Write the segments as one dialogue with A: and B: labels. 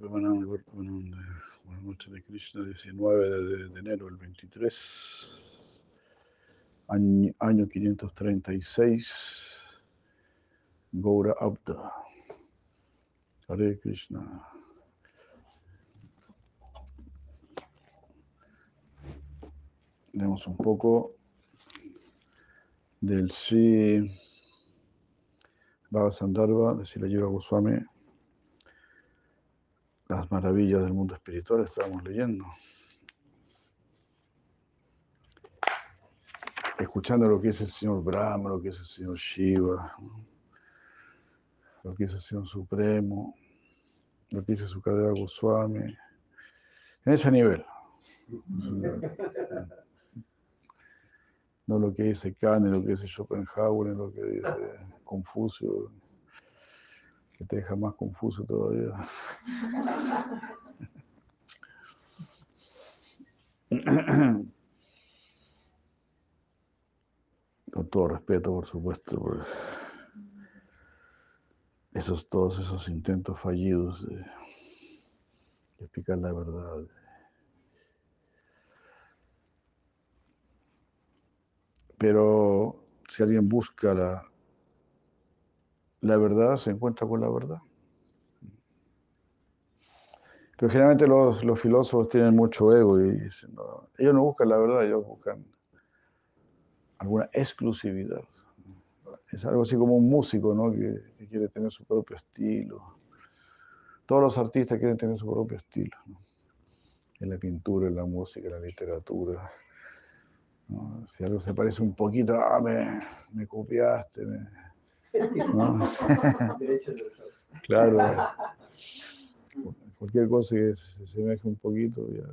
A: Buenas noches de Krishna, 19 de, de enero del 23, año, año 536, Gaura Abda. Hare Krishna. Leemos un poco del Sri Baba Sandharva de Silayura Goswami las maravillas del mundo espiritual estábamos leyendo. Escuchando lo que es el Señor Brahma, lo que es el Señor Shiva, lo que es el Señor Supremo, lo que dice su cadera Goswami. En ese nivel. No lo que dice Kanye, lo que dice Schopenhauer, lo que dice Confucio te deja más confuso todavía. Con todo respeto, por supuesto, por esos, todos esos intentos fallidos de, explicar la verdad. Pero si alguien busca la, la verdad se encuentra con la verdad. Pero generalmente los, filósofos tienen mucho ego y dicen, ellos no buscan la verdad, ellos buscan alguna exclusividad. Es algo así como un músico ¿no? que, quiere tener su propio estilo. Todos los artistas quieren tener su propio estilo. En la pintura, en la música, en la literatura. Si algo se parece un poquito, ah, me, me copiaste, me, claro. Cualquier cosa que se semeje un poquito, ya.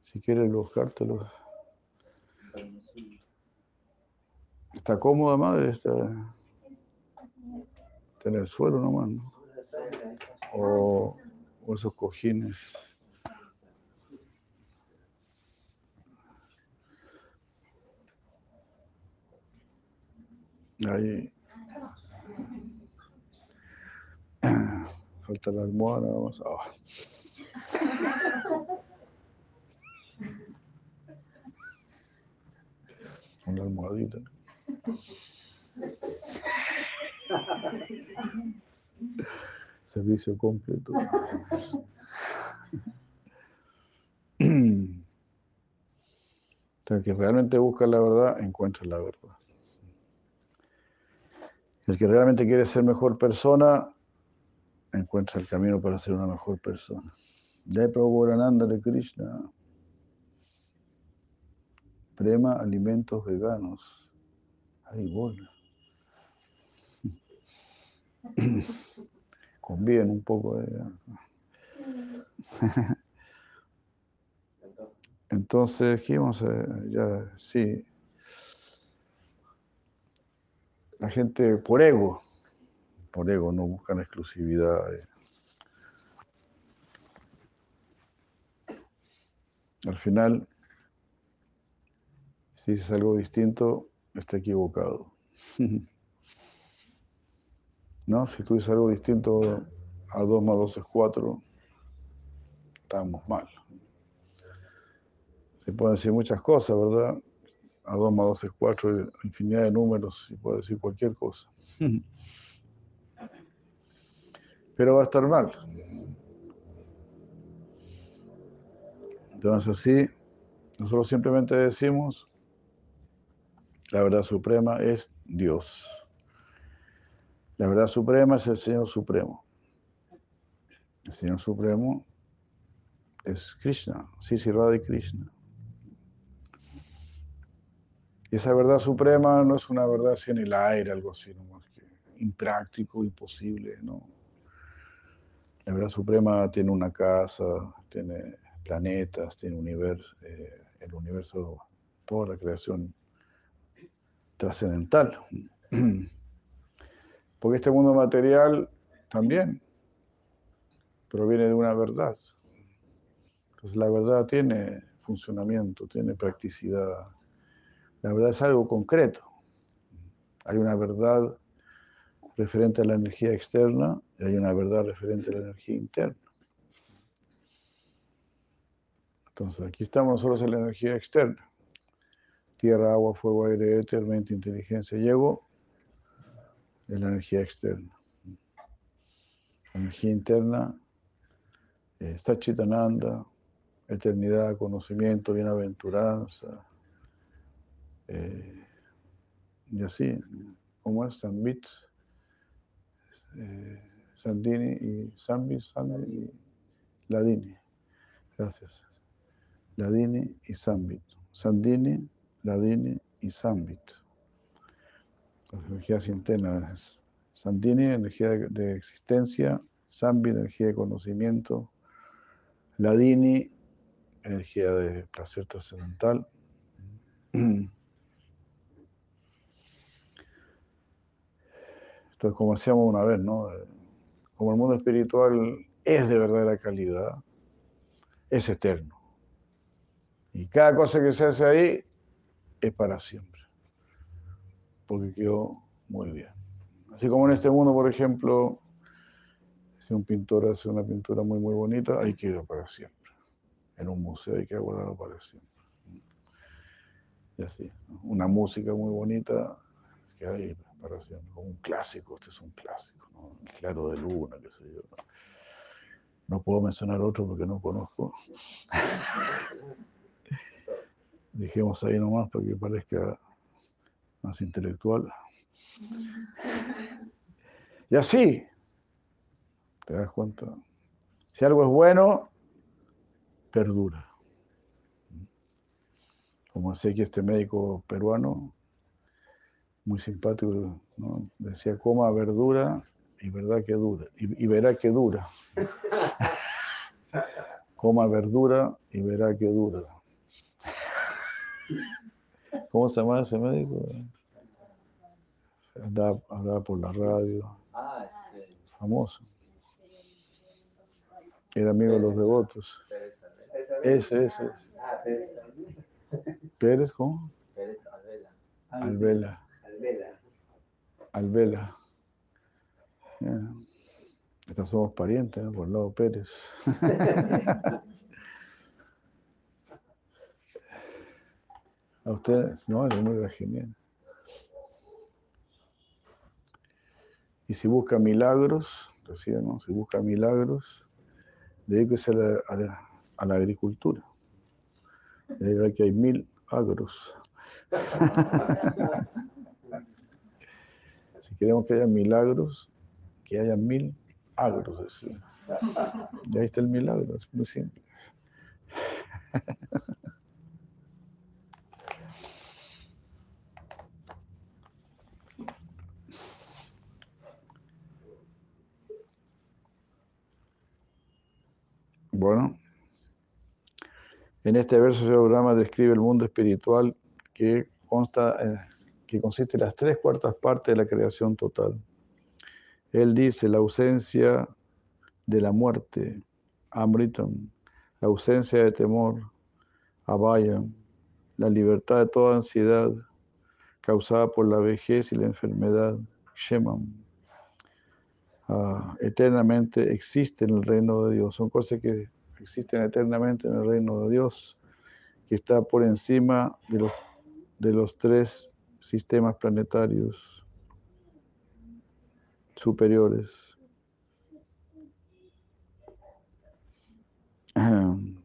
A: Si quieres buscártelo. Está cómoda, madre, está, en el suelo nomás, ¿no? O, o esos cojines. Ahí. Falta la almohada, vamos. Oh. Una almohadita. Servicio completo. O que realmente busca la verdad, encuentra la verdad. El que realmente quiere ser mejor persona, encuentra el camino para ser una mejor persona. De Prabhupada de Krishna. Prema alimentos veganos. Ahí bola. Conviven un poco. De... Entonces, ¿qué vamos a ya, sí, la gente por ego, por ego, no buscan exclusividad. Al final, si dices algo distinto, está equivocado. ¿No? Si tú algo distinto a 2 más 2 es 4, estamos mal. Se pueden decir muchas cosas, ¿verdad? A 2 más 2 es 4, infinidad de números y puede decir cualquier cosa. Pero va a estar mal. Entonces así, nosotros simplemente decimos, la verdad suprema es Dios. La verdad suprema es el Señor Supremo. El Señor Supremo es Krishna, Sisi Radha y Krishna. Y esa verdad suprema no es una verdad así en el aire, algo así, más que impráctico, imposible, ¿no? La verdad suprema tiene una casa, tiene planetas, tiene universo, eh, el universo, toda la creación trascendental. Porque este mundo material también proviene de una verdad. Entonces la verdad tiene funcionamiento, tiene practicidad, la verdad es algo concreto. Hay una verdad referente a la energía externa Y hay una verdad referente a la energía interna. Entonces, aquí estamos nosotros en la energía externa. Tierra, agua, fuego, aire, éter, mente, inteligencia y ego. Es la energía externa. La energía interna está Chitananda, eternidad, conocimiento, bienaventuranza. Eh, y así, como es Sambit, eh, Sandini y Sambit, Sandini y Ladini. Gracias. Ladini y Sambit. Sandini, Ladini y Sambit. Las energías internas. Sandini, energía de, existencia. Sambit, energía de conocimiento. Ladini, energía de placer trascendental. Entonces, como decíamos una vez, ¿no? Como el mundo espiritual es de verdadera calidad, es eterno. Y cada cosa que se hace ahí es para siempre. Porque quedó muy bien. Así como en este mundo, por ejemplo, si un pintor hace una pintura muy, muy bonita, ahí quedó para siempre. En un museo hay que guardado para siempre. Y así. Una música muy bonita queda ahí como un clásico, este es un clásico, ¿no? El claro de luna, qué sé yo. No puedo mencionar otro porque no conozco. Dejemos ahí nomás para que parezca más intelectual. Y así, ¿te das cuenta? Si algo es bueno, perdura. Como decía aquí este médico peruano, muy simpático, ¿no? decía coma verdura y verdad que dura, y, verá que dura. coma verdura y verá que dura. ¿Cómo se llama ese médico? Andaba, por la radio. Famoso. Era amigo de los devotos. Ese, ese. Pérez, ¿cómo? Pérez Alvela. Alvela. Alvela. Alvela. Estos somos parientes, Por el lado Pérez. A ustedes, no, es muy genial. Y si busca milagros, decía, ¿no? Si busca milagros, dedíquese a la, a la, a la agricultura. que hay mil agros. Queremos que haya milagros, que haya mil agros. Y ahí está el milagro, es muy simple. Bueno, en este verso programa describe el mundo espiritual que consta eh, que consiste en las tres cuartas partes de la creación total. Él dice la ausencia de la muerte, Amritam, la ausencia de temor, Abhayam, la libertad de toda ansiedad causada por la vejez y la enfermedad, Shemam. Ah, eternamente existe en el reino de Dios. Son cosas que existen eternamente en el reino de Dios, que está por encima de los, de los tres sistemas planetarios superiores.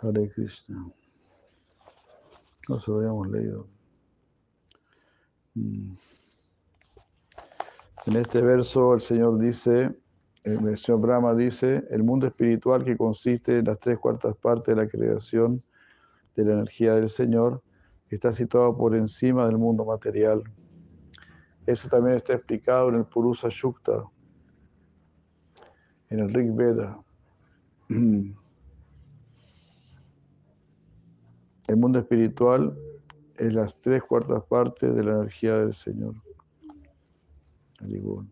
A: Hare Krishna. No se lo habíamos leído. Mm. En este verso el Señor dice, el Señor Brahma dice, el mundo espiritual que consiste en las tres cuartas partes de la creación de la energía del Señor, está situado por encima del mundo material. Eso también está explicado en el Purusa Shukta, en el Rig Veda. El mundo espiritual es las tres cuartas partes de la energía del Señor. El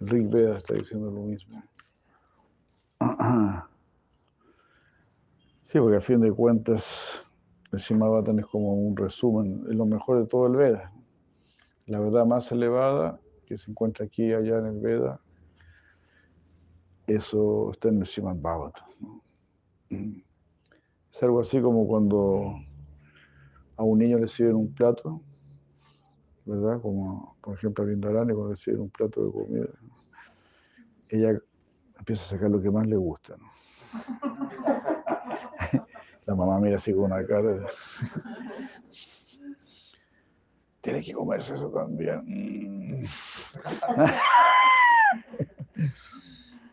A: Rig Veda está diciendo lo mismo. Sí, porque a fin de cuentas el Shimabatan es como un resumen, es lo mejor de todo el Veda. la verdad más elevada que se encuentra aquí y allá en el Veda, eso está en el Bhagavatam. Es algo así como cuando a un niño le sirven un plato, ¿verdad? Como por ejemplo a Vindarani cuando le sirven un plato de comida. Ella empieza a sacar lo que más le gusta. La mamá mira así con una cara. Tiene que comerse eso también.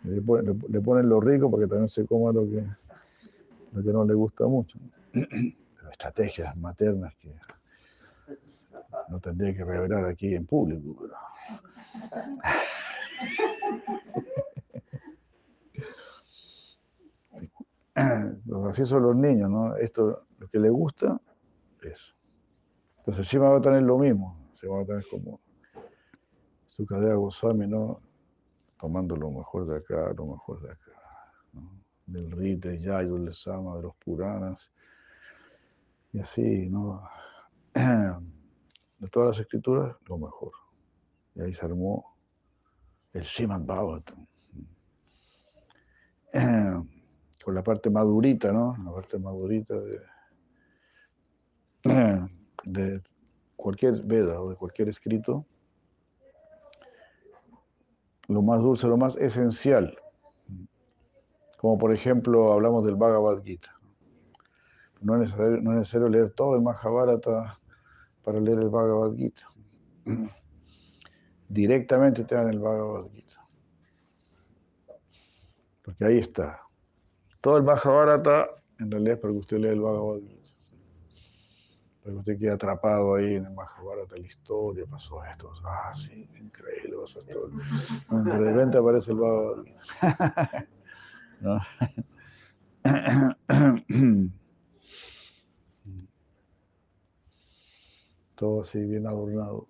A: Le, ponen, lo rico para que también se coma lo que, lo que no le gusta mucho. Estrategias maternas que no tendría que revelar aquí en público. Así son los niños, ¿no? Esto, lo que les gusta, eso. Entonces Shima va a tener lo mismo, se va a tener como su cadena Goswami, ¿no? Tomando lo mejor de acá, lo mejor de acá, Del Rita, del Yayo, del Sama, de los Puranas, y así, ¿no? De todas las escrituras, lo mejor. Y ahí se armó el Shiman Bhagavatam. Con la parte madurita, ¿no? La parte madurita de de cualquier Veda o de cualquier escrito, lo más dulce, lo más esencial. Como por ejemplo hablamos del Bhagavad Gita. No es necesario, leer todo el Mahabharata para leer el Bhagavad Gita. Directamente te dan el Bhagavad Gita. Porque ahí está. Todo el Mahabharata en realidad es para que usted lea el Bhagavad Gita. Pero usted queda atrapado ahí en el Mahabharata, la historia, pasó esto, ah, sí, increíble, pasó esto. De repente aparece el Bhagavad Todo así, bien adornado.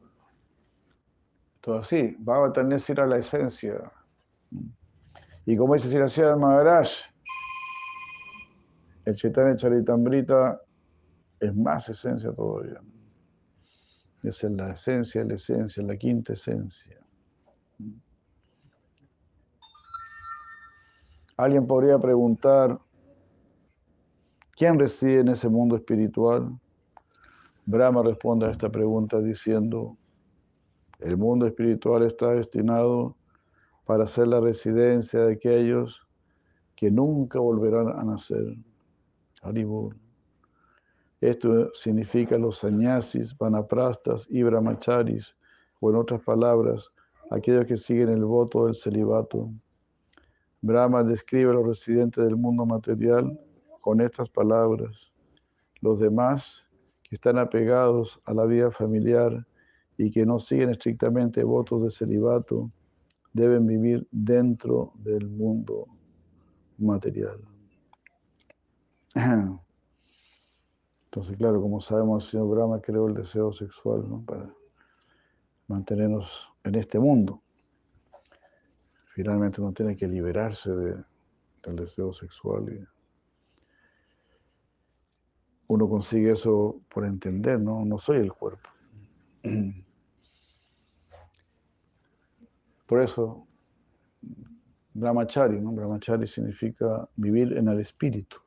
A: Todo así, tener que ir a la esencia. Y como dice Siracía Maharaj, el Chaitanya Charitambrita es más esencia todavía. Es la esencia, la esencia, la quinta esencia. Alguien podría preguntar, ¿quién reside en ese mundo espiritual? Brahma responde a esta pregunta diciendo, el mundo espiritual está destinado para ser la residencia de aquellos que nunca volverán a nacer. Esto significa los sannyasis, vanaprastas y brahmacharis, o en otras palabras, aquellos que siguen el voto del celibato. Brahma describe a los residentes del mundo material con estas palabras. Los demás, que están apegados a la vida familiar y que no siguen estrictamente votos de celibato, deben vivir dentro del mundo material. Entonces, claro, como sabemos, el señor Brahma creó el deseo sexual para mantenernos en este mundo. Finalmente uno tiene que liberarse del deseo sexual y uno consigue eso por entender, ¿no? No soy el cuerpo. Por eso, Brahmachari, ¿no? Brahmachari significa vivir en el espíritu.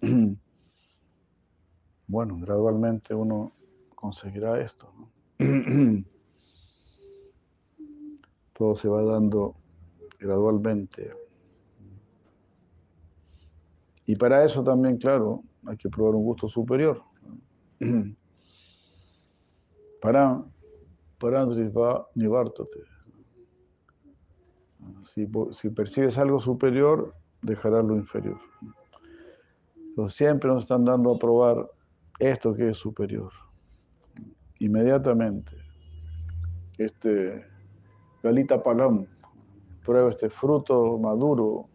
A: bueno, gradualmente uno conseguirá esto. Todo se va dando gradualmente. Y para eso también, claro, hay que probar un gusto superior. Para, para Si, si percibes algo superior, dejarás lo inferior. Siempre nos están dando a probar esto que es superior. Inmediatamente, este Galita Palam prueba este fruto maduro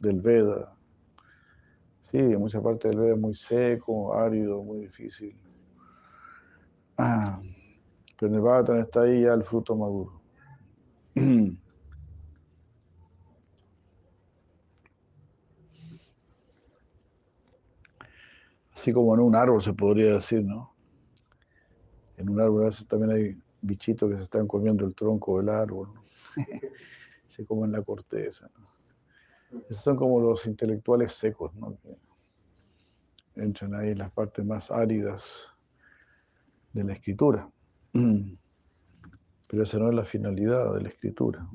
A: del Veda. Sí, en mucha parte del Veda es muy seco, árido, muy difícil. Ah, pero en el está ahí ya el fruto maduro. Así como en un árbol se podría decir, ¿no? En un árbol también hay bichitos que se están comiendo el tronco del árbol, se comen la corteza. Esos son como los intelectuales secos, ¿no? que entran ahí en las partes más áridas de la escritura. Pero esa no es la finalidad de la escritura,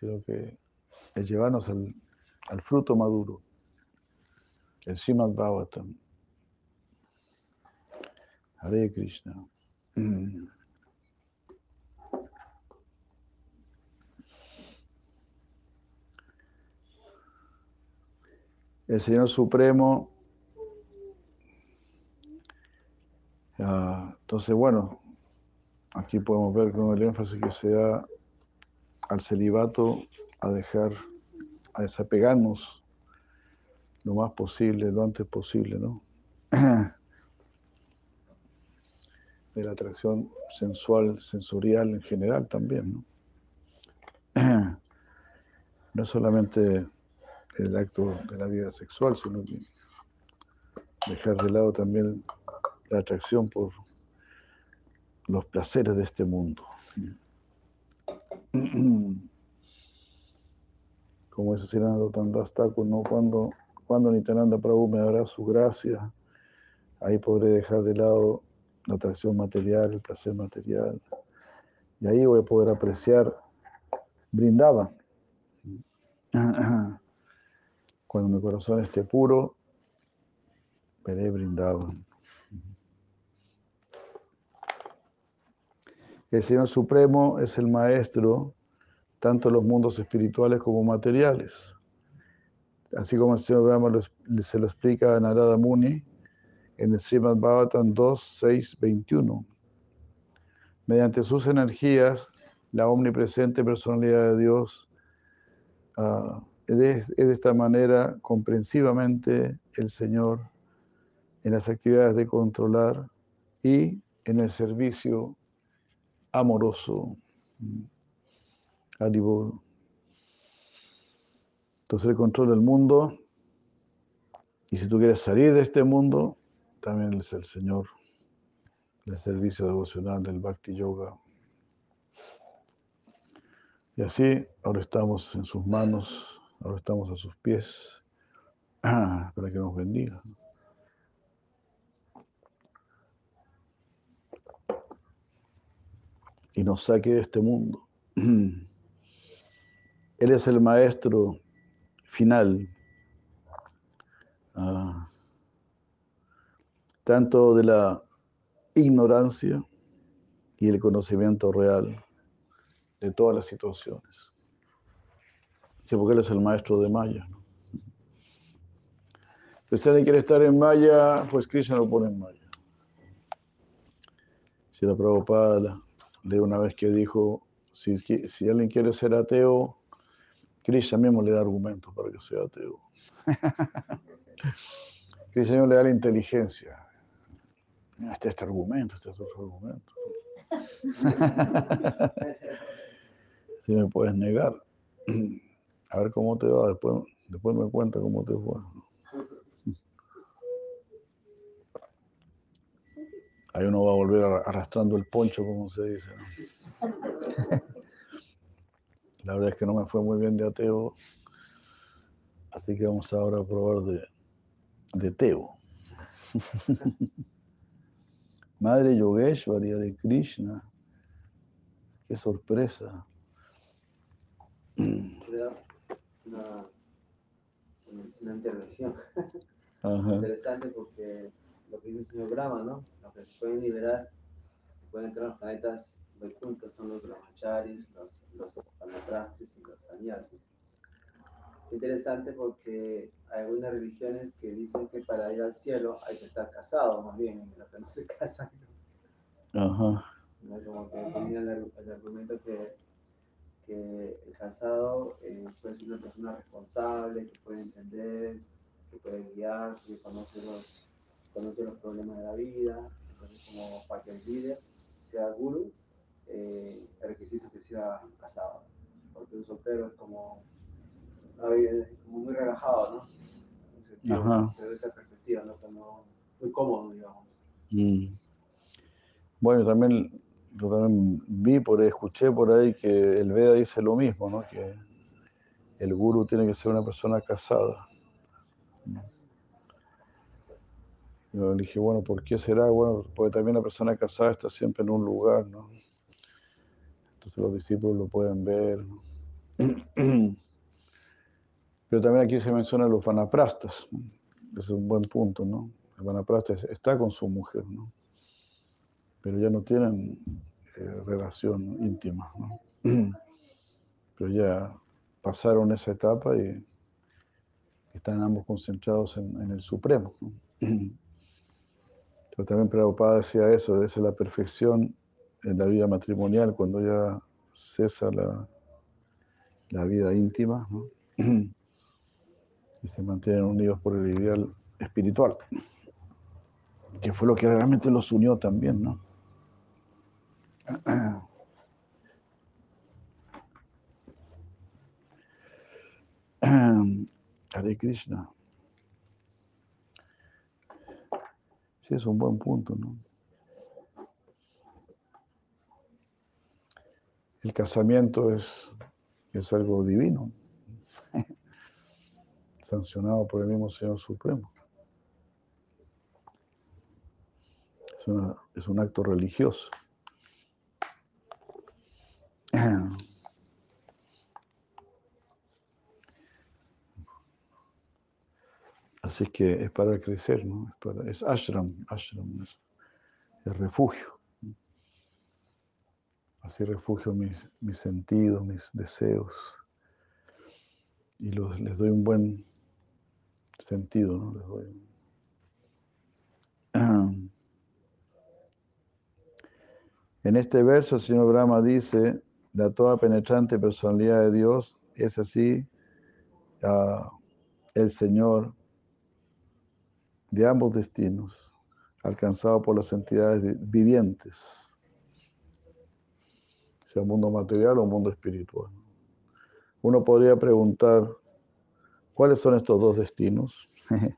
A: sino que es llevarnos al, al fruto maduro, el Srimad Bhagavatam. Hare Krishna. El Señor Supremo entonces, bueno, aquí podemos ver con el énfasis que se da al celibato a dejar, a desapegarnos lo más posible, lo antes posible, ¿no? De la atracción sensual, sensorial en general también, ¿no? No solamente el acto de la vida sexual, sino que dejar de lado también la atracción por los placeres de este mundo. Como dice Sirana Tandastaku, ¿no? Cuando, cuando Nitananda Prabhu me dará su gracia, ahí podré dejar de lado la atracción material, el placer material. Y ahí voy a poder apreciar brindaba. Cuando mi corazón esté puro, veré brindaba. El Señor Supremo es el maestro tanto de los mundos espirituales como materiales. Así como el Señor Brahma se lo explica a Narada Muni en el Srimad Bhavatan 2, 6, 21. Mediante sus energías, la omnipresente personalidad de Dios uh, es, de esta manera comprensivamente el Señor en las actividades de controlar y en el servicio amoroso. Entonces el control del mundo. Y si tú quieres salir de este mundo, también es el Señor del servicio devocional del Bhakti Yoga. Y así, ahora estamos en sus manos, ahora estamos a sus pies, para que nos bendiga. y nos saque de este mundo. Él es el maestro final, ah, tanto de la ignorancia y el conocimiento real de todas las situaciones. Sí, porque Él es el maestro de Maya. Si alguien quiere estar en Maya, pues Krishna lo pone en Maya. Si la Prabhupada de una vez que dijo, si, si alguien quiere ser ateo, Krishna mismo le da argumentos para que sea ateo. Krishna mismo le da la inteligencia. Este este argumento, este es otro argumento. si me puedes negar, a ver cómo te va, después, después me cuenta cómo te fue. Ahí uno va a volver arrastrando el poncho, como se dice. La verdad es que no me fue muy bien de ateo, así que vamos ahora a probar de, de teo. Madre Yogeshwari de Krishna, qué sorpresa.
B: Una, una intervención interesante porque lo que dice el señor Brahma, ¿no? Los que se pueden liberar, pueden entrar a los planetas juntos son los brahmacharis, los, los y los sannyasis. Interesante porque hay algunas religiones que dicen que para ir al cielo hay que estar casado, más bien, los que no se casan.
A: Ajá.
B: Como que tenían el, argumento que, que el casado eh, puede ser una persona responsable, que puede entender, que puede guiar, que conoce los conoce los problemas de la vida, entonces como para que el líder sea guru, eh, el requisito que sea casado, porque un soltero es como, como muy relajado, ¿no? Sentido, desde esa perspectiva, ¿no? Como muy cómodo, digamos. Mm.
A: Bueno, también, yo también vi por ahí, escuché por ahí que el Veda dice lo mismo, ¿no? Que el guru tiene que ser una persona casada. Yo dije, bueno, ¿por qué será? Bueno, porque también la persona casada está siempre en un lugar, ¿no? Los discípulos lo pueden ver. Pero también aquí se mencionan los vanaprastas. Es un buen punto, ¿no? El vanaprasta está con su mujer, ¿no? Pero ya no tienen eh, relación íntima, ¿no? Pero ya pasaron esa etapa y están ambos concentrados en, el Supremo. Pero también Prabhupada decía eso, esa es la perfección en la vida matrimonial, cuando ya cesa la, la vida íntima ¿no? y se mantienen unidos por el ideal espiritual, que fue lo que realmente los unió también, ¿no? Hare Krishna. Sí, es un buen punto, ¿no? El casamiento es, es algo divino, sancionado por el mismo Señor Supremo. Es, es un acto religioso. Así que es para crecer, ¿no? Es, para, es ashram, ashram, es, refugio. Así refugio mis, mis sentidos, mis deseos. Y los, les doy un buen sentido, ¿no? Les doy. En este verso el señor Brahma dice, la toda penetrante personalidad de Dios es así, uh, el Señor de ambos destinos, alcanzado por las entidades vivientes, sea mundo material o mundo espiritual. Uno podría preguntar, ¿cuáles son estos dos destinos?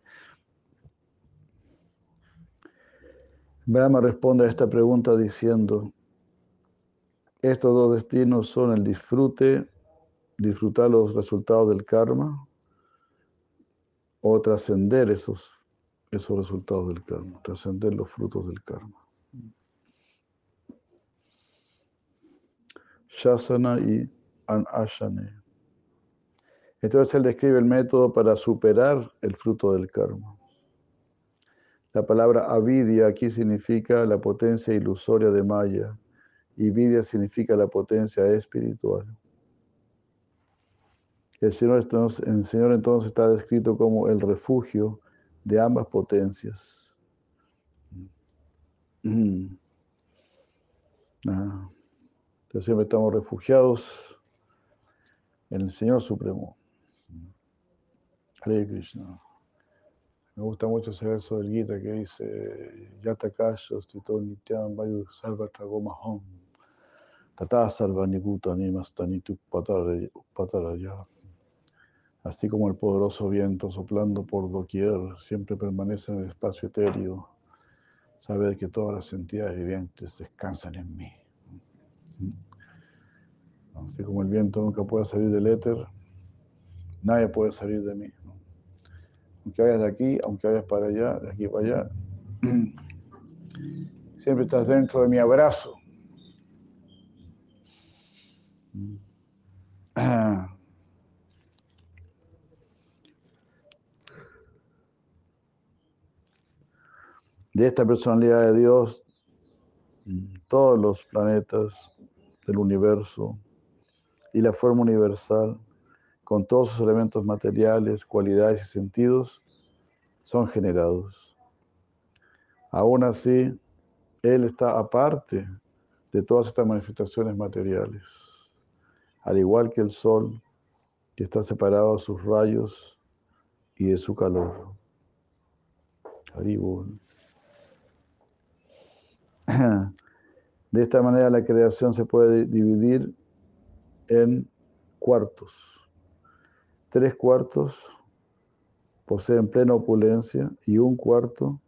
A: Brahma responde a esta pregunta diciendo, estos dos destinos son el disfrute, disfrutar los resultados del karma o trascender esos esos resultados del karma, trascender los frutos del karma. Shasana y Anashane. Entonces él describe el método para superar el fruto del karma. La palabra avidya aquí significa la potencia ilusoria de Maya y vidya significa la potencia espiritual. El Señor, entonces, el Señor entonces está descrito como el refugio de ambas potencias. Mm. Ah. Entonces siempre estamos refugiados en el Señor Supremo. Hare Krishna. Me gusta mucho ese verso del Gita que dice Yatakasho stito nityam vayu sarva tragomahom tata sarva nikuta nimastanitu pataraya así como el poderoso viento soplando por doquier siempre permanece en el espacio etéreo, sabe que todas las entidades vivientes descansan en mí. Así como el viento nunca puede salir del éter, nadie puede salir de mí. Aunque vayas de aquí, aunque vayas para allá, de aquí para allá, siempre estás dentro de mi abrazo. de esta personalidad de Dios, todos los planetas del universo y la forma universal, con todos sus elementos materiales, cualidades y sentidos, son generados. Aún así, Él está aparte de todas estas manifestaciones materiales, al igual que el Sol, que está separado de sus rayos y de su calor. Haribol. De esta manera la creación se puede dividir en cuartos. Tres cuartos poseen plena opulencia y un cuarto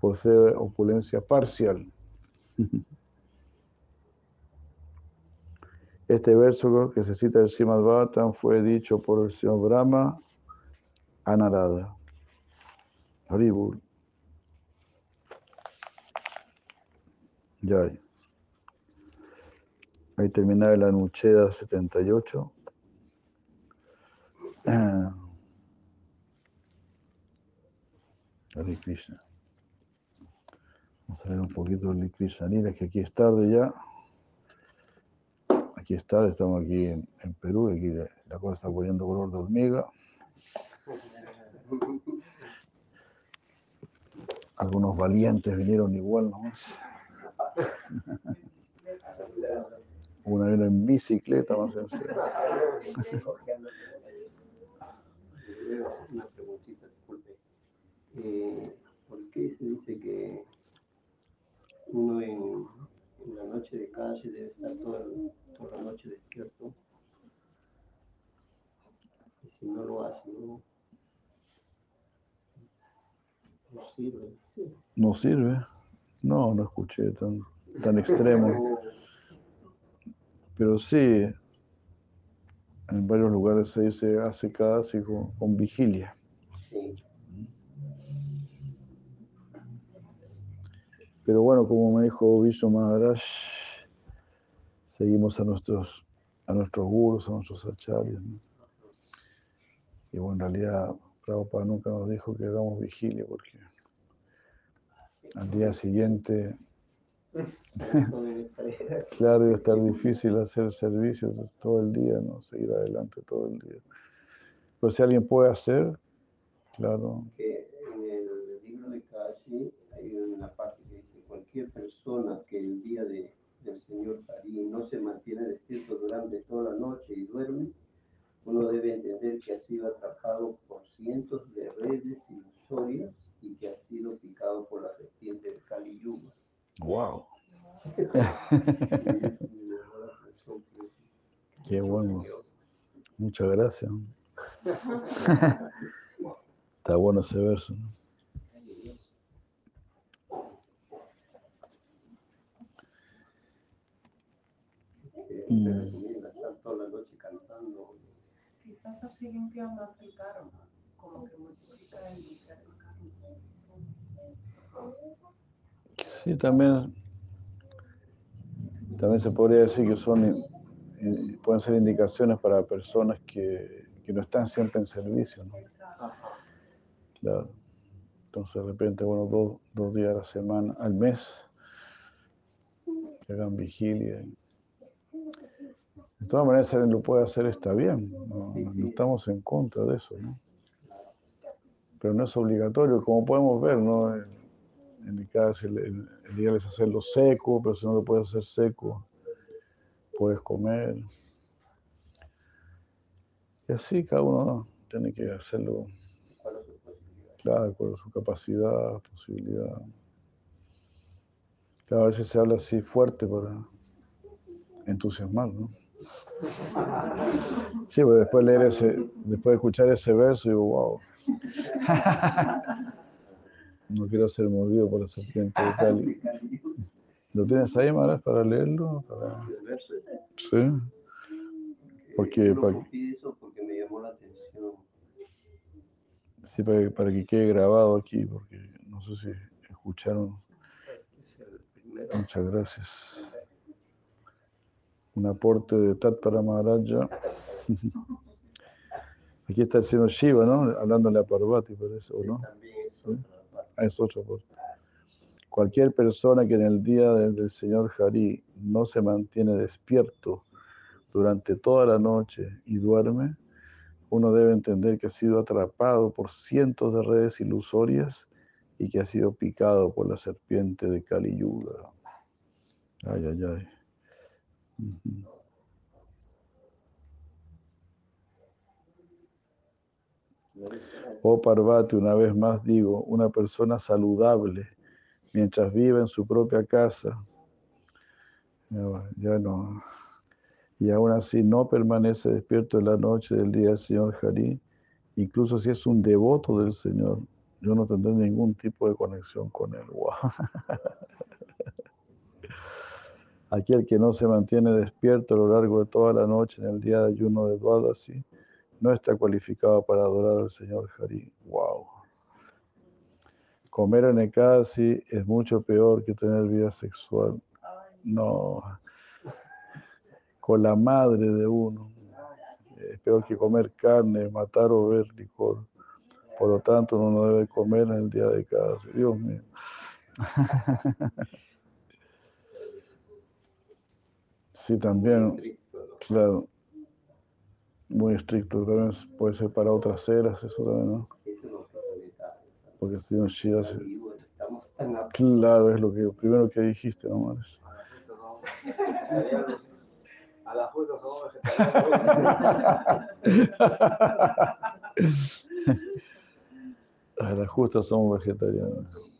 A: posee opulencia parcial. Este verso que se cita del Srimad Bhattan fue dicho por el señor Brahma a Narada. Haribur. Ya. Ahí termina la Nucheda 78. Hare Krishna. Vamos a ver un poquito de Krishna Lila, que aquí es tarde ya. Aquí es tarde, estamos aquí en, Perú, aquí la, cosa está poniendo color de hormiga. Algunos valientes vinieron igual nomás. Una vez en bicicleta más sencillo.
C: Una preguntita, disculpe. Eh, ¿Por qué se dice que uno en, la noche de calle debe estar toda, toda la noche despierto? Y si no lo hace, ¿no? No sirve.
A: ¿No sirve? No, no escuché tan, tan extremo. Pero sí, en varios lugares se dice hace casi con, con vigilia. Pero bueno, como me dijo Vishnu Maharaj, seguimos a nuestros, a nuestros gurus, a nuestros acharyas. Y bueno, en realidad Prabhupada nunca nos dijo que hagamos vigilia porque al día siguiente, claro, a estar difícil hacer servicios todo el día, ¿no? seguir adelante todo el día. Pero si alguien puede hacer, claro
C: en el libro de Kashi hay una parte que dice, cualquier persona que el día de, del Señor Hari no se mantiene despierto durante toda la noche y duerme, uno debe entender que ha sido atrapado por cientos de redes ilusorias y que ha sido picado por la serpiente de Kali Yuga.
A: ¡Wow! Qué bueno. Muchas gracias. Está bueno ese verso. ¿no?
C: toda la noche cantando.
D: Quizás así limpia más el karma, como que multiplica el
A: Sí, también, también se podría decir que son, pueden ser indicaciones para personas que, que no están siempre en servicio. ¿no? Claro. Entonces, de repente, bueno, dos, dos días a la semana, al mes, que hagan vigilia. De todas maneras, si alguien lo puede hacer, está bien. No, no estamos en contra de eso, ¿no? Pero no es obligatorio, como podemos ver, ¿no? en el caso, el, el, ideal es hacerlo seco, pero si no lo puedes hacer seco, puedes comer. Y así cada uno tiene que hacerlo, claro, con su capacidad, posibilidad. Cada vez se habla así fuerte para entusiasmar, ¿no? Sí, pero después leer ese, después de escuchar ese verso, digo, wow. No quiero ser mordido por la serpiente de Cali. ¿Lo tienes ahí, Maras, para leerlo? Sí. Porque,
C: para... porque me llamó la atención.
A: Sí, para, para que quede grabado aquí, porque no sé si escucharon. Muchas gracias. Un aporte de Tat para Maharaja. Aquí está el señor Shiva, ¿no? Hablándole a Parvati, eso, ¿o no? ¿Sí? es otro Cualquier persona que en el día del Señor Hari no se mantiene despierto durante toda la noche y duerme, uno debe entender que ha sido atrapado por cientos de redes ilusorias y que ha sido picado por la serpiente de Kali Yuga. Ay, ay, ay. Oh Parvati, una vez más digo, una persona saludable, mientras vive en su propia casa, ya no, y aún así no permanece despierto en la noche del día del Señor Harí, incluso si es un devoto del Señor, yo no tendré ningún tipo de conexión con él. Aquel que no se mantiene despierto a lo largo de toda la noche en el día de ayuno de Dwadasi no está cualificado para adorar al Señor Hari. ¡Wow! Comer en Ekadasi es mucho peor que tener vida sexual. No. Con la madre de uno. Es peor que comer carne, matar o ver licor. Por lo tanto, uno no debe comer en el día de Ekadasi. Dios mío. Sí, también, claro, muy estricto, también puede ser para otras eras, eso también, ¿no? Porque si no Shira se... Claro, es lo que primero que dijiste, ¿no?
B: A la justa somos vegetarianos.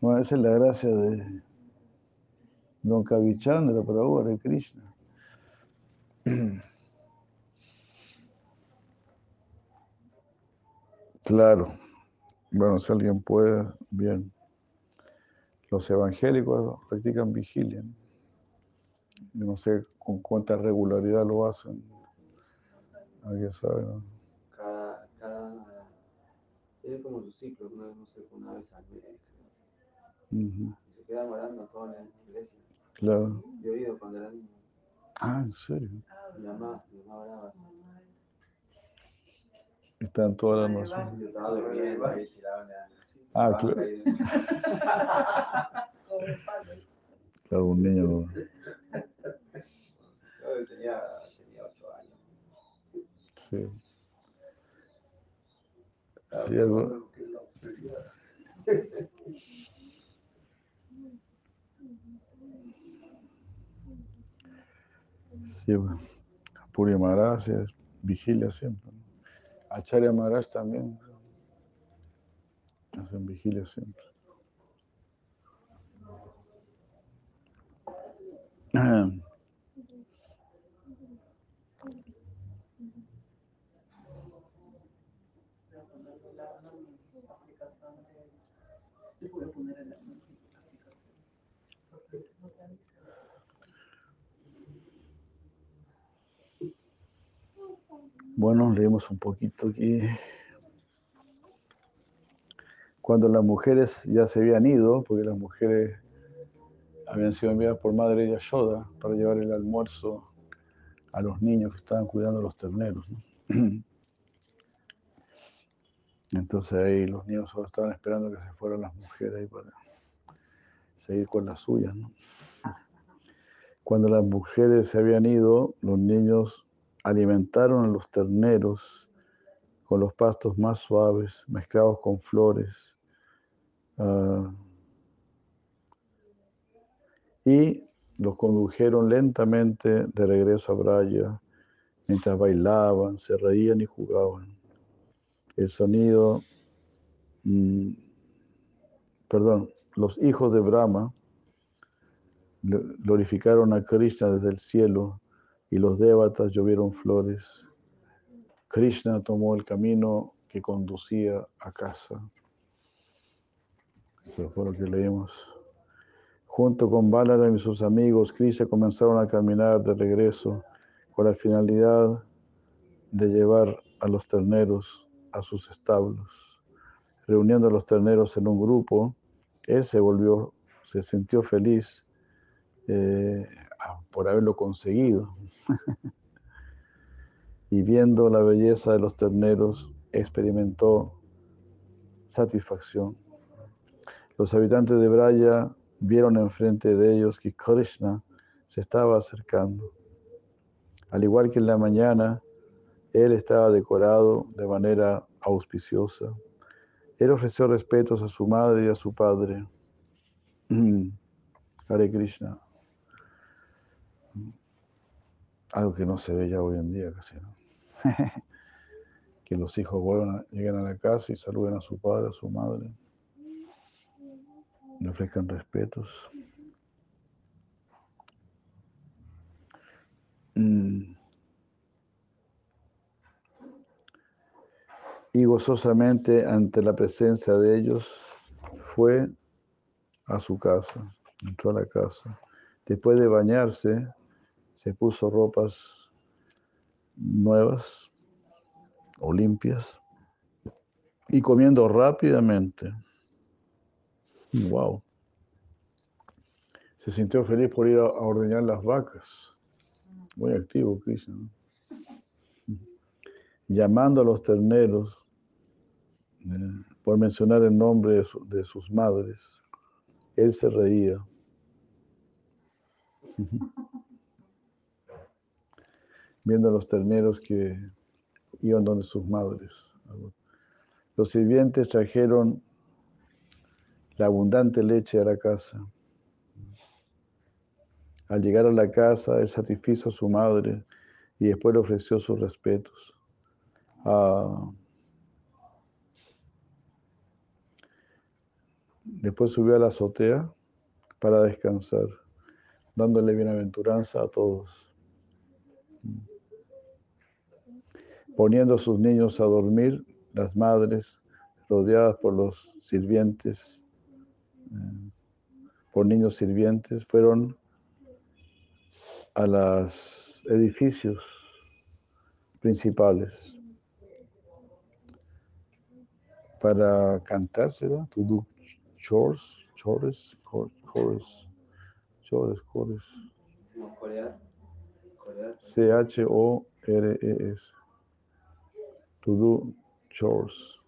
A: Bueno, esa es la gracia de Don Kavichandra, pero ahora de Krishna. Claro. Bueno, si alguien puede, bien. Los evangélicos practican vigilia. Yo no sé con cuánta regularidad lo hacen. Alguien sabe, ¿no?
B: Cada, cada, tiene como su ciclo, una vez, no sé, una vez al mes.
A: Ujú,
B: Se quedan orando toda la iglesia.
A: Claro.
B: Yo he ido cuando era niño.
A: Ah, ¿en serio?
B: Mi mamá, mi mamá oraba.
A: Están todas las noches.
B: Sí, yo estaba durmiendo ahí tirado en la
A: Ah, claro. Claro, un niño.
B: Tenía, tenía ocho años.
A: Sí. Sí, algo. Sí, bueno. Puri Maharaj vigilia siempre. ¿no? Acharya Maharaj también. Hacen vigilia siempre.
D: Voy a ponerlo en la la aplicación de. Yo voy a poner en la aplicación. Porque no te avisa.
A: Bueno, leemos un poquito aquí. Cuando las mujeres ya se habían ido, porque las mujeres habían sido enviadas por Madre Yashoda para llevar el almuerzo a los niños que estaban cuidando los terneros. Entonces ahí los niños solo estaban esperando que se fueran las mujeres ahí para seguir con las suyas. Cuando las mujeres se habían ido, los niños alimentaron a los terneros con los pastos más suaves, mezclados con flores. ah, y los condujeron lentamente de regreso a Braya, mientras bailaban, se reían y jugaban. El sonido, mm, perdón, los hijos de Brahma gl- glorificaron a Krishna desde el cielo y los dévatas llovieron flores. Krishna tomó el camino que conducía a casa. Eso fue lo que leímos. Junto con Balaram y sus amigos, Krishna comenzaron a caminar de regreso con la finalidad de llevar a los terneros a sus establos. Reuniendo a los terneros en un grupo, él se volvió, se sintió feliz eh, por haberlo conseguido. y viendo la belleza de los terneros, experimentó satisfacción. Los habitantes de Braya vieron enfrente de ellos que Krishna se estaba acercando. Al igual que en la mañana, él estaba decorado de manera auspiciosa. Él ofreció respetos a su madre y a su padre. Hare Krishna. Algo que no se ve ya hoy en día casi, que los hijos vuelvan lleguen a la casa y saluden a su padre, a su madre. Le ofrezcan respetos. Mm. Y gozosamente ante la presencia de ellos fue a su casa, entró a la casa. Después de bañarse, se puso ropas nuevas o limpias y comiendo rápidamente. Wow. Se sintió feliz por ir a, ordeñar las vacas. Muy activo, Krishna. Llamando a los terneros eh, por mencionar el nombre de sus madres. Él se reía. Viendo a los terneros que iban donde sus madres. Los sirvientes trajeron la abundante leche a la casa. Al llegar a la casa, él satisfizo a su madre y después le ofreció sus respetos. Ah, después subió a la azotea para descansar, dándole bienaventuranza a todos. Poniendo a sus niños a dormir, las madres, rodeadas por los sirvientes, por niños sirvientes, fueron a los edificios principales para ¿verdad? To do chores, chores, chores, chores, chores. C-H-O-R-E-S. To do chores.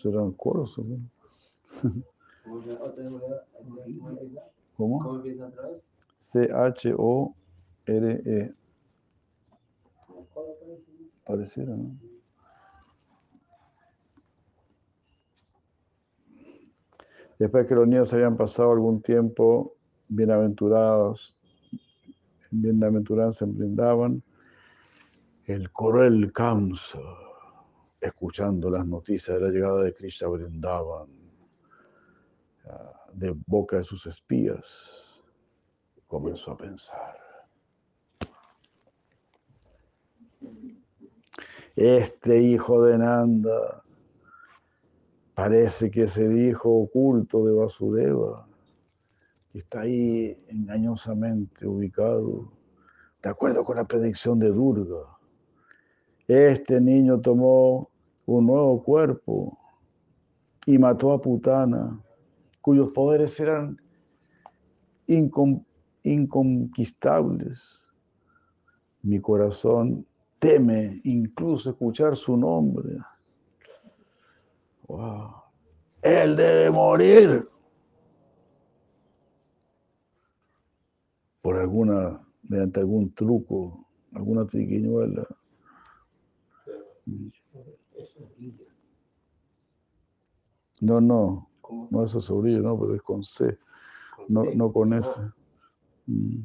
A: ¿Serán coros o no? ¿Cómo? C-H-O-R-E. Pareciera, ¿no? Después que los niños habían pasado algún tiempo bienaventurados, bienaventuranza brindaban, el cruel Kamsa, escuchando las noticias de la llegada de Krishna, brindaban de boca de sus espías, comenzó a pensar. Este hijo de Nanda parece que es el hijo oculto de Vasudeva, que está ahí engañosamente ubicado, de acuerdo con la predicción de Durga. Este niño tomó un nuevo cuerpo y mató a Putana cuyos poderes eran inconquistables. Mi corazón teme incluso escuchar su nombre. Él debe morir por alguna, mediante algún truco, alguna triquiñuela. No, no. No es sobrillo, no, pero es con C, no, no con S. Mm.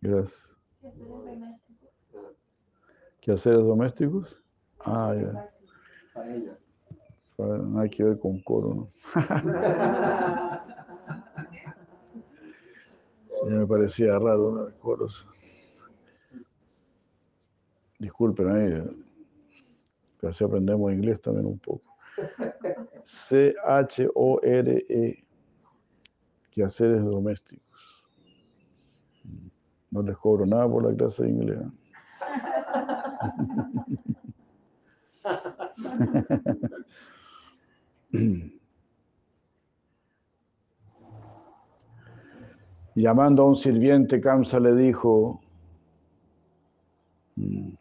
A: Gracias. ¿Quehaceres domésticos? Ah, ya. No hay que ver con coro, ¿no? me parecía raro, ¿no? Coros. Disculpen ahí, pero así aprendemos inglés también un poco. C-H-O-R-E, quehaceres domésticos. No les cobro nada por la clase de inglés. Llamando a un sirviente, Kamsa le dijo, mm,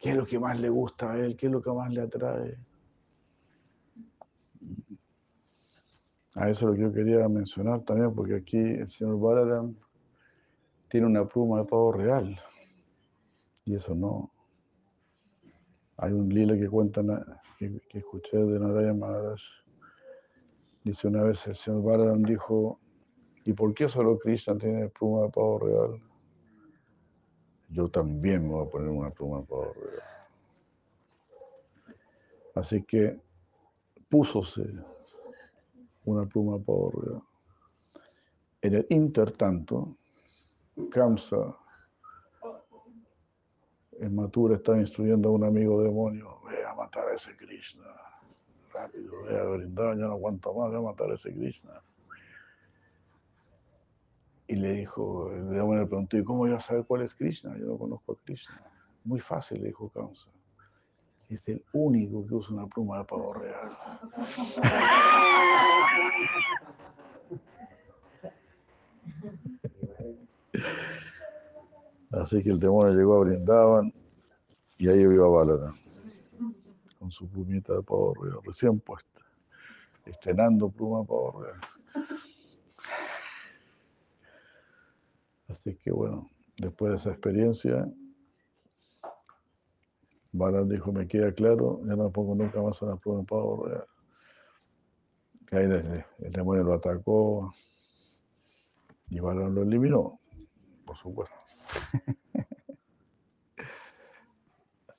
A: ¿Qué es lo que más le gusta a él? ¿Qué es lo que más le atrae? A eso es lo que yo quería mencionar también, porque aquí el señor Balaram tiene una pluma de pavo real. Y eso no. Hay un lila que cuenta, que, escuché de Narayana Maharaj. Dice una vez el señor Balaram dijo, ¿y por qué solo Krishna tiene pluma de pavo real? yo también me voy a poner una pluma para Así que púsose una pluma para En el intertanto, Kamsa en Mathura estaba instruyendo a un amigo demonio, ve a matar a ese Krishna, rápido, ve a brindar, ya no aguanto más, ve a matar a ese Krishna. Y le dijo, el demonio le preguntó, ¿y cómo yo a saber cuál es Krishna? Yo no conozco a Krishna. Muy fácil, le dijo Kamsa. Es el único que usa una pluma de pavo real. Así que el demonio llegó a Brindaban y ahí iba Balara con su plumita de pavo recién puesta, estrenando pluma pavo. Así que bueno, después de esa experiencia, Balar dijo, me queda claro, ya no pongo nunca más una pluma de pavo real. Ahí el, demonio lo atacó y Balar lo eliminó, por supuesto.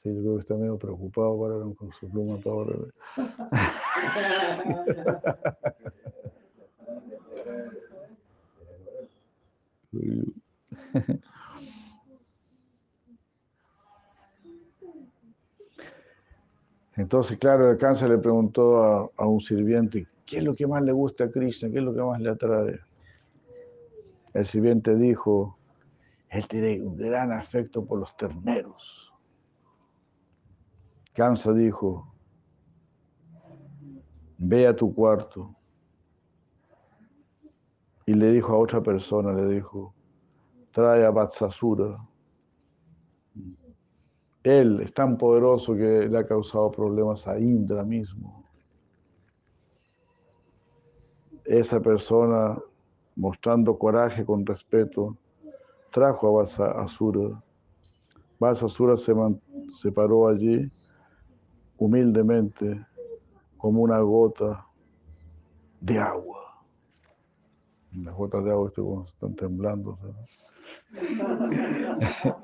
A: Así yo creo que está medio preocupado para con su pluma ahora. Entonces, claro, el cáncer le preguntó a, a, un sirviente, ¿qué es lo que más le gusta a Krishna? ¿Qué es lo que más le atrae? El sirviente dijo, él tiene un gran afecto por los terneros. Kamsa dijo, ve a tu cuarto. Y le dijo a otra persona, le dijo, trae a Vatsasura. Él es tan poderoso que le ha causado problemas a Indra mismo. Esa persona, mostrando coraje con respeto, trajo a Vasasura. Vasasura se, se paró allí humildemente como una gota de agua. Las gotas de agua están temblando.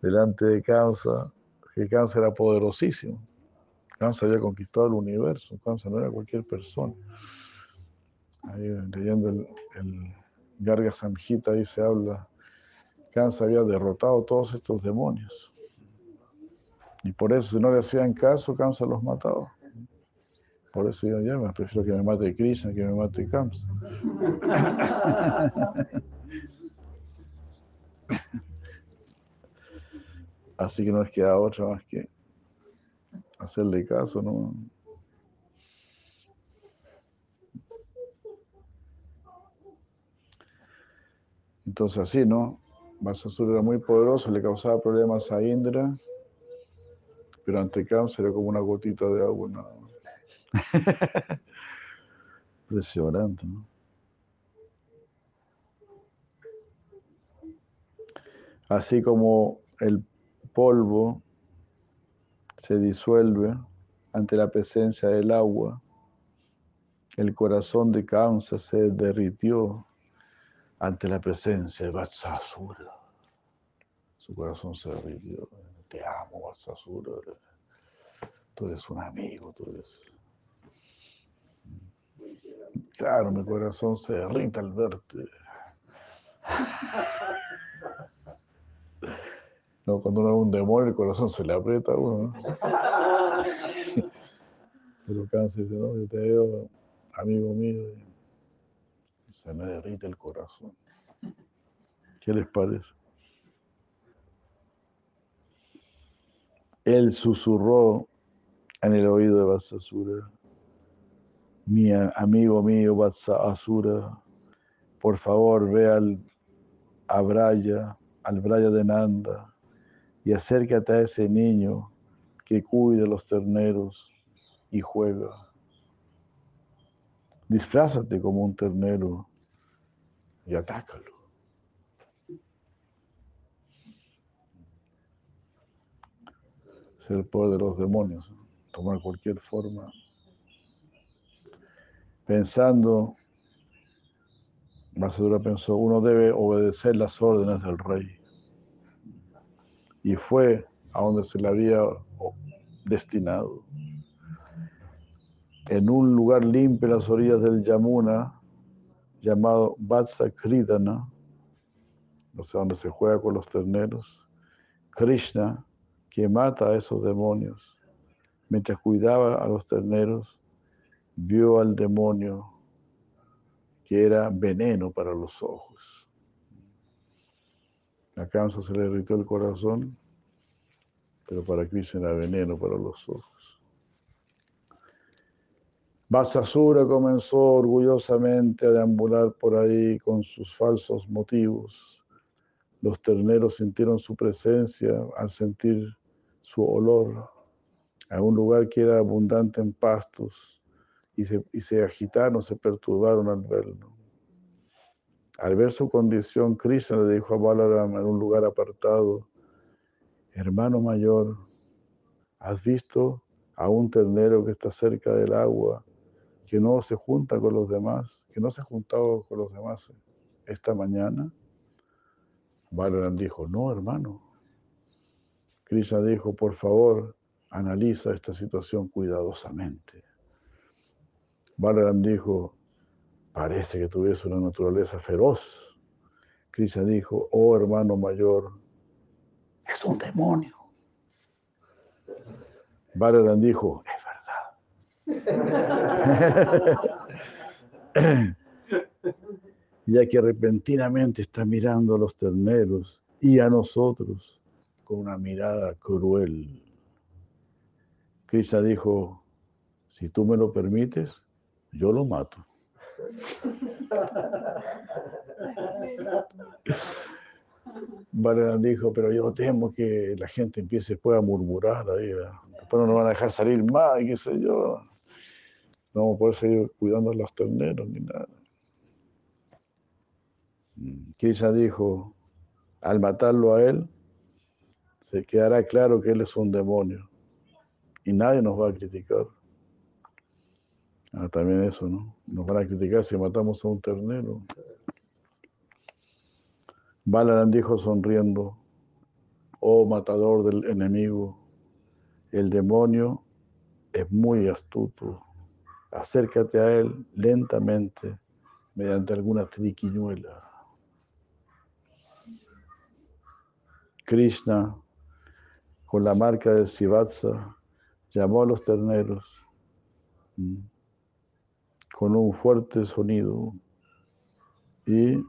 A: Delante de Kamsa, que Kamsa era poderosísimo. Kamsa había conquistado el universo. Kamsa no era cualquier persona. Ahí leyendo el, el Garga Samhita, ahí se habla Kamsa había derrotado todos estos demonios. Y por eso, si no le hacían caso, Kamsa los mataba. Por eso yo ya me prefiero que me mate Krishna que me mate Kamsa. Así que no les queda otra más que hacerle caso, ¿no? Entonces así, ¿no? Vasasura era muy poderoso, le causaba problemas a Indra, pero ante Kamsa era como una gotita de agua. Nada Impresionante, ¿no? Así como el polvo se disuelve ante la presencia del agua, el corazón de Kamsa se derritió ante la presencia de Vatsasura. Su corazón se derritió. Te amo, Vatsasura. Tú eres un amigo, tú eres. Claro, mi corazón se derrite al verte. No, cuando uno es un demonio, el corazón se le aprieta a uno. Pero cáncer dice, no, yo te veo, amigo mío se me derrite el corazón. ¿Qué les parece? Él susurró en el oído de Vasasura, mi amigo mío Vasasura, por favor ve al, a Braya, al Braya de Nanda, y acércate a ese niño que cuida los terneros y juega. Disfrázate como un ternero y atácalo. El poder de los demonios, tomar cualquier forma. Pensando, Macedura pensó, uno debe obedecer las órdenes del rey. Y fue a donde se le había destinado. En un lugar limpio en las orillas del Yamuna, llamado Vatsa Kridana, o sea, donde se juega con los terneros, Krishna que mata a esos demonios. Mientras cuidaba a los terneros, vio al demonio que era veneno para los ojos. A Kamsa se le irritó el corazón, pero para Krishna era veneno para los ojos. Basasura comenzó orgullosamente a deambular por ahí con sus falsos motivos. Los terneros sintieron su presencia al sentir su olor a un lugar que era abundante en pastos y se, y se agitaron, se perturbaron al verlo. Al ver su condición, Krishna le dijo a Balaram en un lugar apartado, hermano mayor, ¿has visto a un ternero que está cerca del agua, que no se junta con los demás, que no se ha juntado con los demás esta mañana? Balaram dijo, no, hermano. Krishna dijo, por favor, analiza esta situación cuidadosamente. Balaram dijo, Parece que tuviese una naturaleza feroz. Krishna dijo, oh hermano mayor, es un demonio. Balaram dijo, es verdad. ya que repentinamente está mirando a los terneros y a nosotros con una mirada cruel. Krishna dijo, si tú me lo permites, yo lo mato. Valera dijo, pero yo temo que la gente empiece después a murmurar ahí, después no nos van a dejar salir más, qué sé yo. No vamos a poder seguir cuidando a los terneros ni nada. Krishna dijo, al matarlo a él, se quedará claro que él es un demonio y nadie nos va a criticar. Ah, también eso, ¿no? Nos van a criticar si matamos a un ternero. Balaram dijo sonriendo, oh matador del enemigo, el demonio es muy astuto. Acércate a él lentamente mediante alguna triquiñuela. Krishna, con la marca del Sivatsa, llamó a los terneros con un fuerte sonido y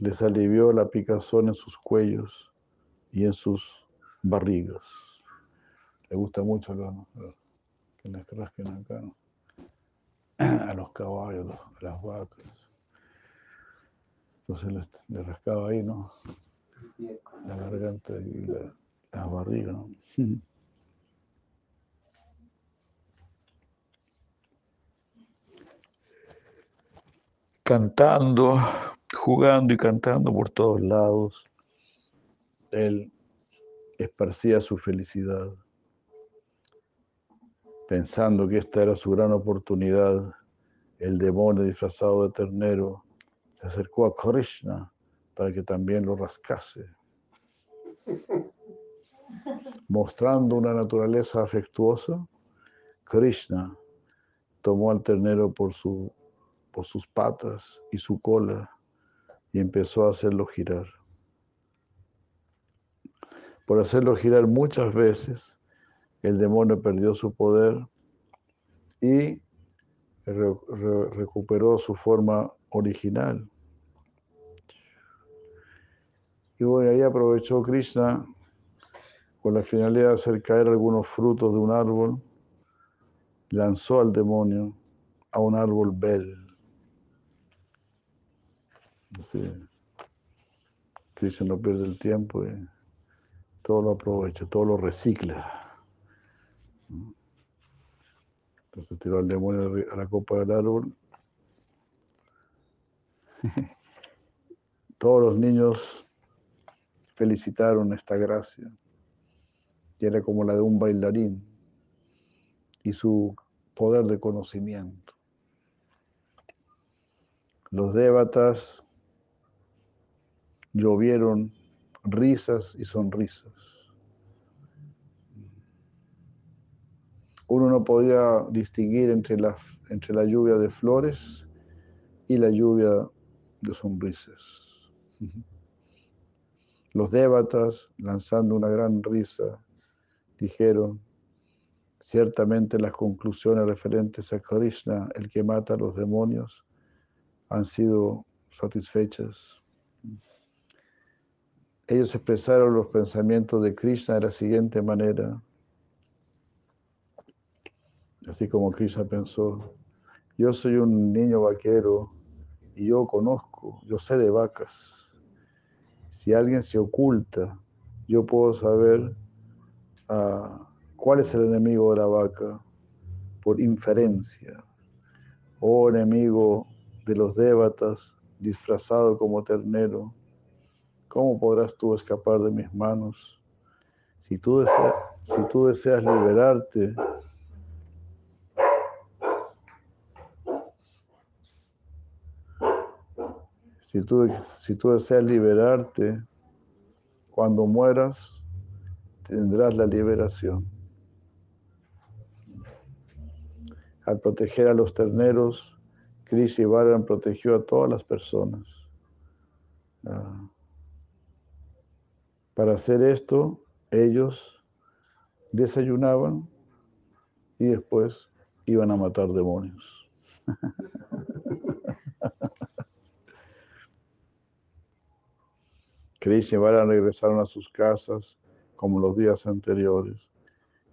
A: les alivió la picazón en sus cuellos y en sus barrigas. Le gusta mucho que les rasquen acá, a los caballos, a las vacas. Entonces les, rascaba ahí, ¿no? La garganta y la, la barriga, ¿no? cantando, jugando y cantando por todos lados. Él esparcía su felicidad, pensando que esta era su gran oportunidad. El demonio disfrazado de ternero se acercó a Krishna para que también lo rascase. Mostrando una naturaleza afectuosa, Krishna tomó al ternero por su por sus patas y su cola y empezó a hacerlo girar. Por hacerlo girar muchas veces, el demonio perdió su poder y recuperó su forma original. Y bueno, ahí aprovechó Krishna con la finalidad de hacer caer algunos frutos de un árbol, lanzó al demonio a un árbol bel Cristo no pierde el tiempo y todo lo aprovecha, todo lo recicla. Entonces tiró al demonio a la copa del árbol. Todos los niños felicitaron esta gracia, era como la de un bailarín y su poder de conocimiento. Los débatas llovieron risas y sonrisas. Uno no podía distinguir entre la, entre la lluvia de flores y la lluvia de sonrisas. Los débatas, lanzando una gran risa, dijeron, ciertamente las conclusiones referentes a Krishna, el que mata a los demonios, han sido satisfechas. Ellos expresaron los pensamientos de Krishna de la siguiente manera, así como Krishna pensó, yo soy un niño vaquero y yo conozco, yo sé de vacas. Si alguien se oculta, yo puedo saber cuál es el enemigo de la vaca por inferencia. Oh enemigo de los débatas, disfrazado como ternero, ¿cómo podrás tú escapar de mis manos? Si tú deseas, liberarte, si tú deseas liberarte, cuando mueras, tendrás la liberación. Al proteger a los terneros, Krish y Baran protegió a todas las personas. Ah. Para hacer esto, ellos desayunaban y después iban a matar demonios. Krishna y Balan regresaron a sus casas como los días anteriores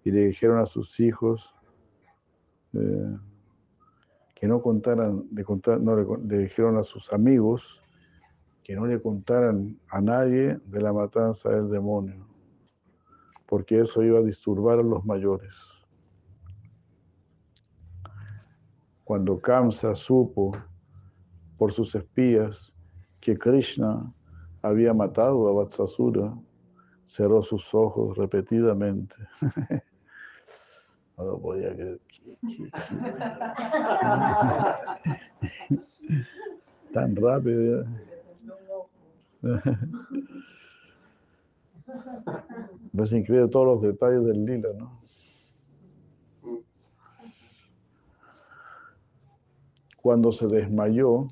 A: y le dijeron a sus hijos eh, que no contaran, le, no, le, dijeron a sus amigos que no le contaran a nadie de la matanza del demonio, porque eso iba a disturbar a los mayores. Cuando Kamsa supo por sus espías que Krishna había matado a Vatsasura, cerró sus ojos repetidamente. no lo podía creer. Tan rápido. Es increíble todos los detalles del lila, ¿no? Cuando se desmayó,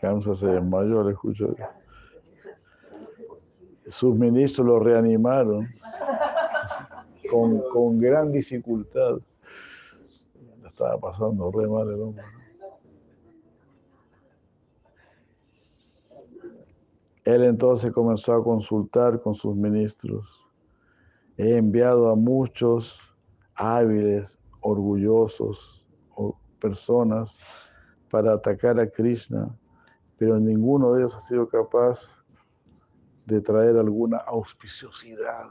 A: Kamsa se desmayó, le escucho. Sus ministros lo reanimaron con, con gran dificultad. Estaba pasando re mal el hombre. Él entonces comenzó a consultar con sus ministros. He enviado a muchos hábiles, orgullosos personas para atacar a Krishna pero ninguno de ellos ha sido capaz de traer alguna auspiciosidad.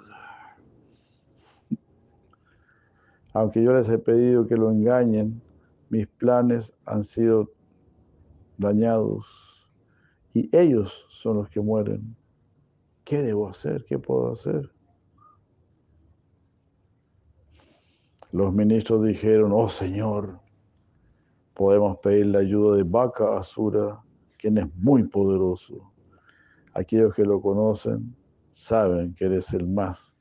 A: Aunque yo les he pedido que lo engañen, mis planes han sido dañados y ellos son los que mueren. ¿Qué debo hacer? ¿Qué puedo hacer? Los ministros dijeron, oh Señor, podemos pedir la ayuda de Vaca Asura quien es muy poderoso. Aquellos que lo conocen saben que eres el más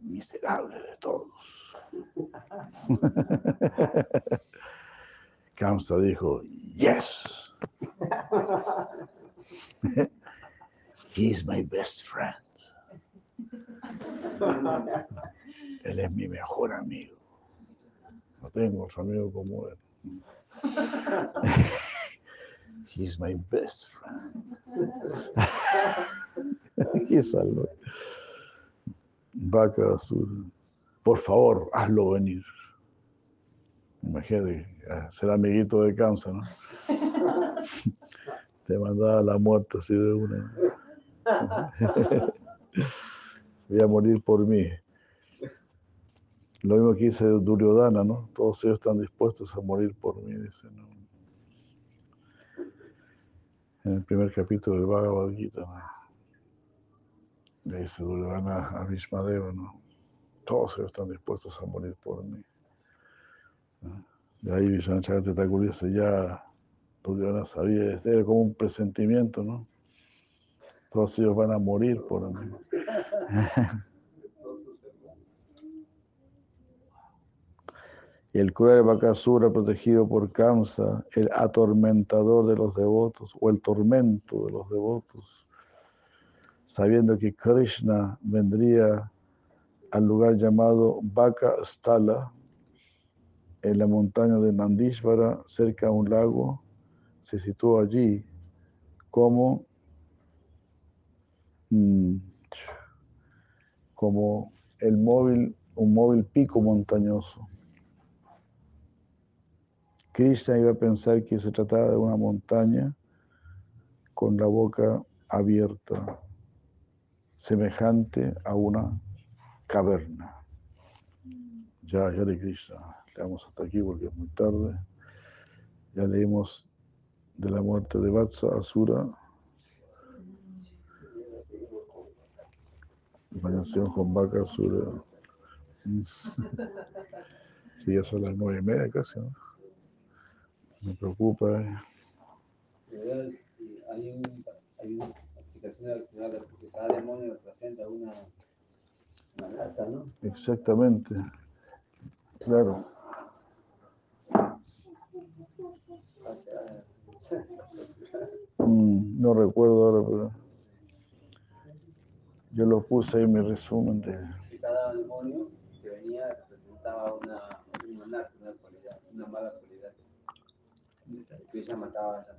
A: miserable de todos. Kamsa dijo, yes. He's my best friend. Él es mi mejor amigo. No tengo otro amigo como él. He's my best friend. Qué salvo. Vaca azul. Por favor, hazlo venir. Imagínate, ser amiguito de cáncer, ¿no? Te mandaba la muerte así de una. Voy a morir por mí. Lo mismo que dice Duryodhana, ¿no? Todos ellos están dispuestos a morir por mí, dice, ¿no? En el primer capítulo del Bhagavad Gita. Le dice Duryodhana a Vishmadeva, ¿no? Todos ellos están dispuestos a morir por mí. De ahí Vishnu Thakur dice, ya Duryodhana sabía, era como un presentimiento, ¿no? Todos ellos van a morir por mí. y el cruel Bakasura protegido por Kamsa, el atormentador de los devotos o el tormento de los devotos, sabiendo que Krishna vendría al lugar llamado Baka Stala, en la montaña de Nandishvara, cerca de un lago, se situó allí como, mm, como el móvil, un móvil pico montañoso. Krishna iba a pensar que se trataba de una montaña con la boca abierta, semejante a una caverna. Ya, ya de Krishna. Leamos hasta aquí porque es muy tarde. Ya leímos de la muerte de Vatsa Asura. Mañana con Vaca Asura. Sí, ya son las nueve y media casi, ¿no? Me preocupa.
B: Hay, un, hay una explicación al final porque cada demonio representa una, una raza, ¿no?
A: Exactamente. Claro. Mm, no recuerdo ahora, pero yo lo puse ahí en mi resumen de...
B: Cada demonio que venía representaba una, una, una cualidad, una mala ella mataba a esa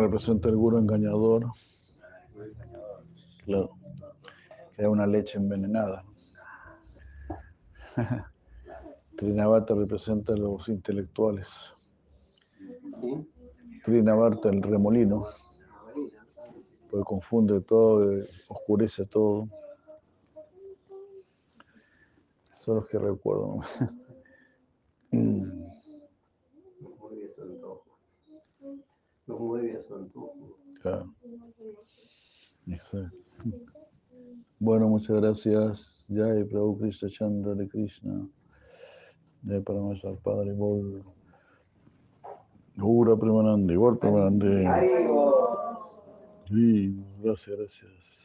A: representa el guro engañador. Claro. Que es una leche envenenada. Trinavarta representa a los intelectuales. Trinavarta, el remolino. Porque confunde todo, oscurece todo. Son los que recuerdo.
C: Los mueve a su antojo.
A: Claro. Exacto. Bueno, muchas gracias. Jai Prabhu Krishna Chandra de Krishna. Jai Paramasar Padre Bol. Ura Premanande, igual Premanande. Sí, gracias, gracias.